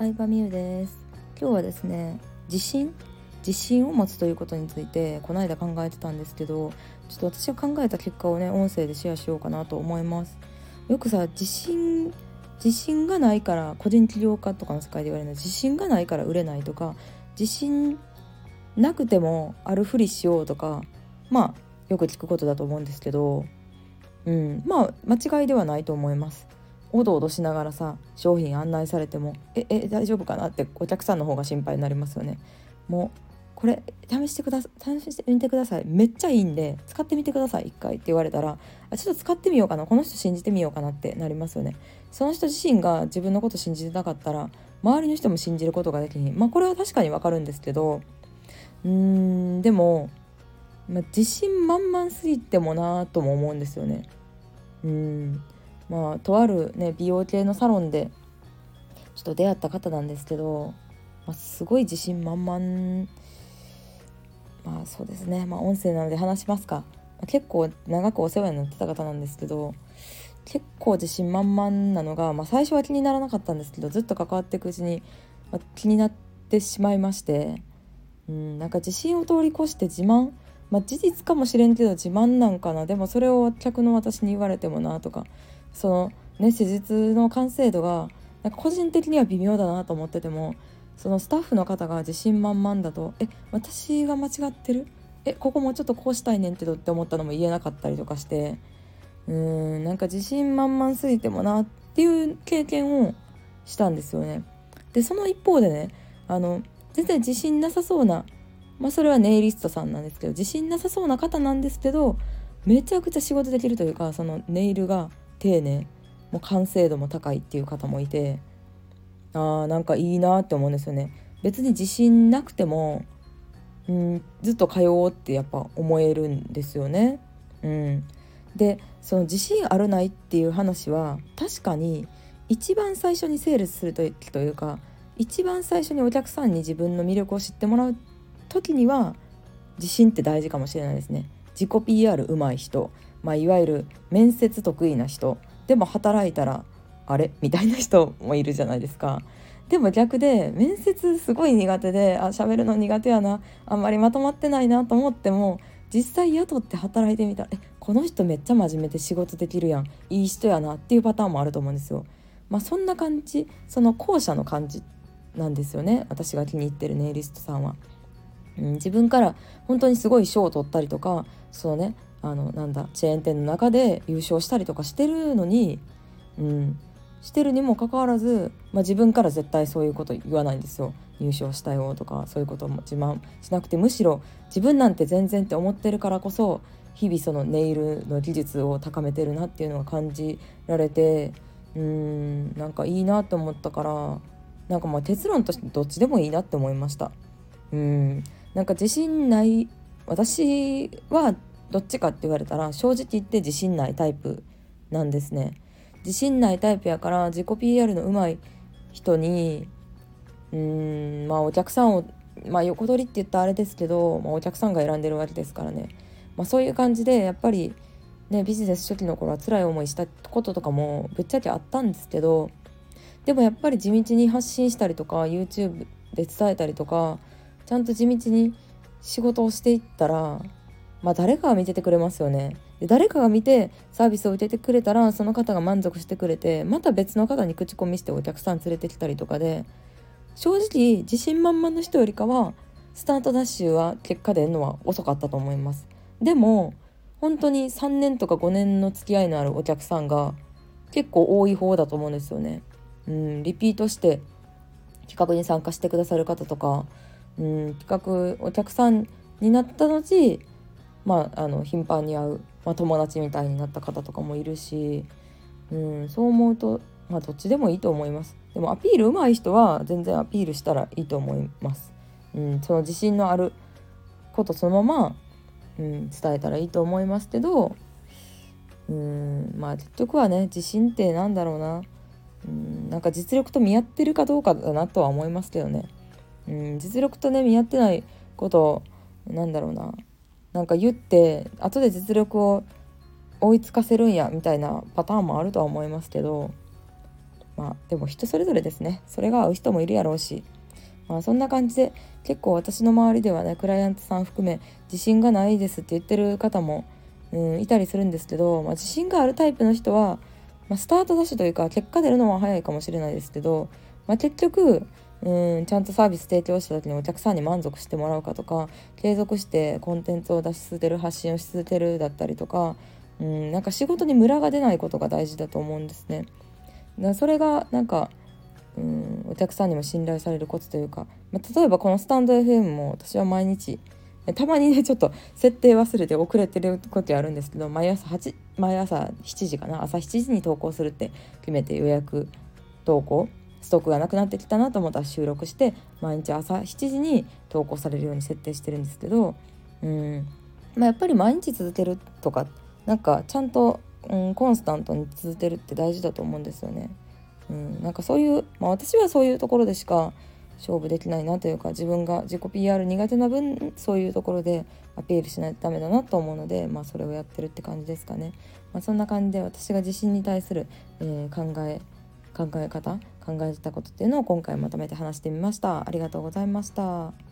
相葉美優です。今日はですね自信？自信を持つということについてこの間考えてたんですけどちょっと私が考えた結果をね音声でシェアしようかなと思います。よくさ自信？自信がないから個人起業家とかの世界で言われるの自信がないから売れないとか自信なくてもあるふりしようとかまあよく聞くことだと思うんですけどうんまあ間違いではないと思います。おどおどしながらさ商品案内されてもええ大丈夫かなってお客さんの方が心配になりますよね。もうこれ試してください試してみてください。めっちゃいいんで使ってみてください一回って言われたらあちょっと使ってみようかなこの人信じてみようかなってなりますよね。その人自身が自分のこと信じてなかったら周りの人も信じることができひん。まあこれは確かにわかるんですけどうーんでも、まあ、自信満々すぎてもなとも思うんですよね。うん。まあとあるね美容系のサロンでちょっと出会った方なんですけど、まあ、すごい自信満々。まあそうですね。まあ音声なので話しますか、ま、結構長くお世話になってた方なんですけど結構自信満々なのが、まあ、最初は気にならなかったんですけどずっと関わっていくうちに、まあ、気になってしまいましてうんなんか自信を通り越して自慢。まあ、事実かもしれんけど自慢なんかな。でもそれを客の私に言われてもなとかそのね施術の完成度がなんか個人的には微妙だなと思っててもそのスタッフの方が自信満々だと「え私が間違ってる？えここもうちょっとこうしたいねんけど」って思ったのも言えなかったりとかしてうーんなんか自信満々すぎてもなっていう経験をしたんですよね。でその一方でねあの全然自信なさそうなまあそれはネイリストさんなんですけど自信なさそうな方なんですけどめちゃくちゃ仕事できるというかそのネイルが丁寧もう完成度も高いっていう方もいて。あーなんかいいなって思うんですよね。別に自信なくても、うん、ずっと通おうってやっぱ思えるんですよね。うん、でその自信あるないっていう話は確かに一番最初にセールスする時というか一番最初にお客さんに自分の魅力を知ってもらう時には自信って大事かもしれないですね。自己 PR 上手い人、まあ、いわゆる面接得意な人。でも働いたらあれ？みたいな人もいるじゃないですか。でも逆で面接すごい苦手であ喋るの苦手やな。あんまりまとまってないなと思っても実際雇って働いてみたらえこの人めっちゃ真面目で仕事できるやん。いい人やなっていうパターンもあると思うんですよ。まあそんな感じ。その後者の感じなんですよね。私が気に入ってるネイリストさんは。うん、自分から本当にすごい賞を取ったりとかそうね。あのなんだチェーン店の中で優勝したりとかしてるのに、うん、してるにもかかわらず、まあ、自分から絶対そういうこと言わないんですよ。優勝したよとかそういうことも自慢しなくてむしろ自分なんて全然って思ってるからこそ日々そのネイルの技術を高めてるなっていうのが感じられてうんなんかいいなと思ったからなんかまあ結論としてどっちでもいいなって思いました。うんなんか自信ない私はどっちかって言われたら正直言って自信ないタイプなんですね。自信ないタイプやから自己 PR の上手い人にうーんまあお客さんをまあ横取りって言ったらあれですけど、まあ、お客さんが選んでるわけですからね、まあ、そういう感じでやっぱりねビジネス初期の頃は辛い思いしたこととかもぶっちゃけあったんですけどでもやっぱり地道に発信したりとか YouTube で伝えたりとかちゃんと地道に仕事をしていったらまあ誰かが見ててくれますよね。で誰かが見てサービスを受けてくれたらその方が満足してくれてまた別の方に口コミしてお客さん連れてきたりとかで正直自信満々の人よりかはスタートダッシュは結果出るのは遅かったと思います。でも本当に3年とか5年の付き合いのあるお客さんが結構多い方だと思うんですよね。うん、リピートして企画に参加してくださる方とか、うん、企画お客さんになった後まあ、あの頻繁に会う、まあ、友達みたいになった方とかもいるし、うん、そう思うと、まあ、どっちでもいいと思います。でもアピール上手い人は全然アピールしたらいいと思います、うん、その自信のあることそのまま、うん、伝えたらいいと思いますけどうんまあ結局はね自信ってなんだろうな。うんなんか実力と見合ってるかどうかだなとは思いますけどね、うん、実力とね見合ってないことなんだろうな。なんか言って後で実力を追いつかせるんやみたいなパターンもあるとは思いますけどまあでも人それぞれですね。それが合う人もいるやろうしまあそんな感じで結構私の周りではねクライアントさん含め自信がないですって言ってる方も、うん、いたりするんですけど、まあ、自信があるタイプの人は、まあ、スタートダッシュというか結果出るのは早いかもしれないですけど、まあ、結局うんちゃんとサービス提供した時にお客さんに満足してもらうかとか継続してコンテンツを出し続ける発信をし続けるだったりとかうんなんか仕事にムラが出ないことが大事だと思うんですね。だそれがなんかうんお客さんにも信頼されるコツというか、まあ、例えばこのスタンド FM も私は毎日たまにね ちょっと設定忘れて遅れてる時あるんですけど毎朝8毎朝7時かな朝7時に投稿するって決めて予約投稿ストックがなくなってきたなと思ったら収録して毎日朝7時に投稿されるように設定してるんですけどうん、まあ、やっぱり毎日続けるとかなんかちゃんと、うん、コンスタントに続けるって大事だと思うんですよね。うん、なんかそういう、まあ、私はそういうところでしか勝負できないなというか自分が自己 PR 苦手な分そういうところでアピールしないとダメだなと思うので、まあ、それをやってるって感じですかね。まあ、そんな感じで私が自信に対する、えー、考え考え方考えたことっていうのを今回まとめて話してみました。ありがとうございました。